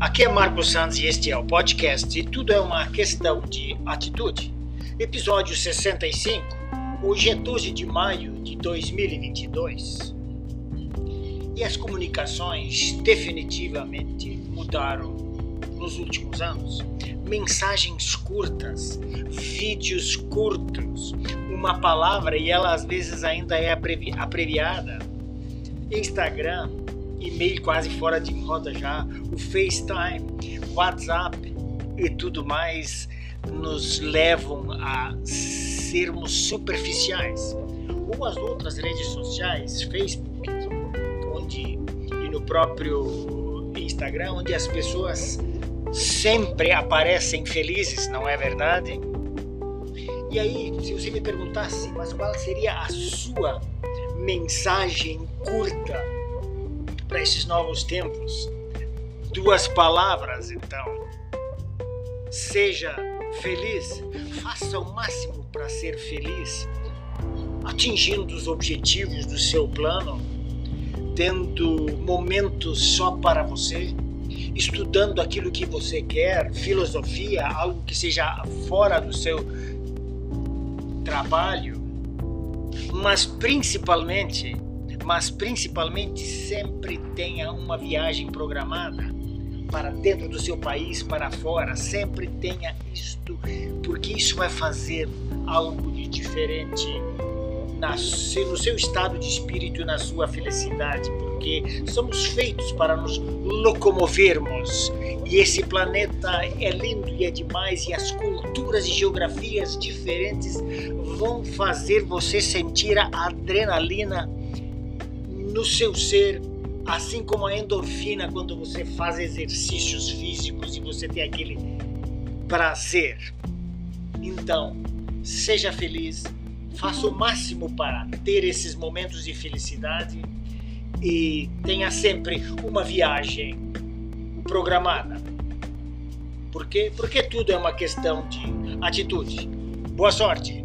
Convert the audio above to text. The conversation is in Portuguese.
Aqui é Marcos Santos e este é o podcast e Tudo é uma Questão de Atitude. Episódio 65. Hoje é 12 de maio de 2022. E as comunicações definitivamente mudaram nos últimos anos. Mensagens curtas, vídeos curtos, uma palavra e ela às vezes ainda é abreviada. Instagram, e-mail quase fora de moda já, o FaceTime, WhatsApp e tudo mais nos levam a sermos superficiais. Ou as outras redes sociais, Facebook, onde e no próprio Instagram, onde as pessoas sempre aparecem felizes, não é verdade? E aí, se você me perguntasse, mas qual seria a sua mensagem curta para esses novos tempos. Duas palavras, então. Seja feliz, faça o máximo para ser feliz, atingindo os objetivos do seu plano, tendo momentos só para você, estudando aquilo que você quer, filosofia, algo que seja fora do seu trabalho, mas principalmente mas principalmente sempre tenha uma viagem programada para dentro do seu país, para fora, sempre tenha isto, porque isso vai fazer algo de diferente na, no seu estado de espírito e na sua felicidade, porque somos feitos para nos locomovermos. E esse planeta é lindo e é demais e as culturas e geografias diferentes vão fazer você sentir a adrenalina no seu ser, assim como a endorfina quando você faz exercícios físicos e você tem aquele prazer. Então, seja feliz, faça o máximo para ter esses momentos de felicidade e tenha sempre uma viagem programada. Porque, porque tudo é uma questão de atitude. Boa sorte!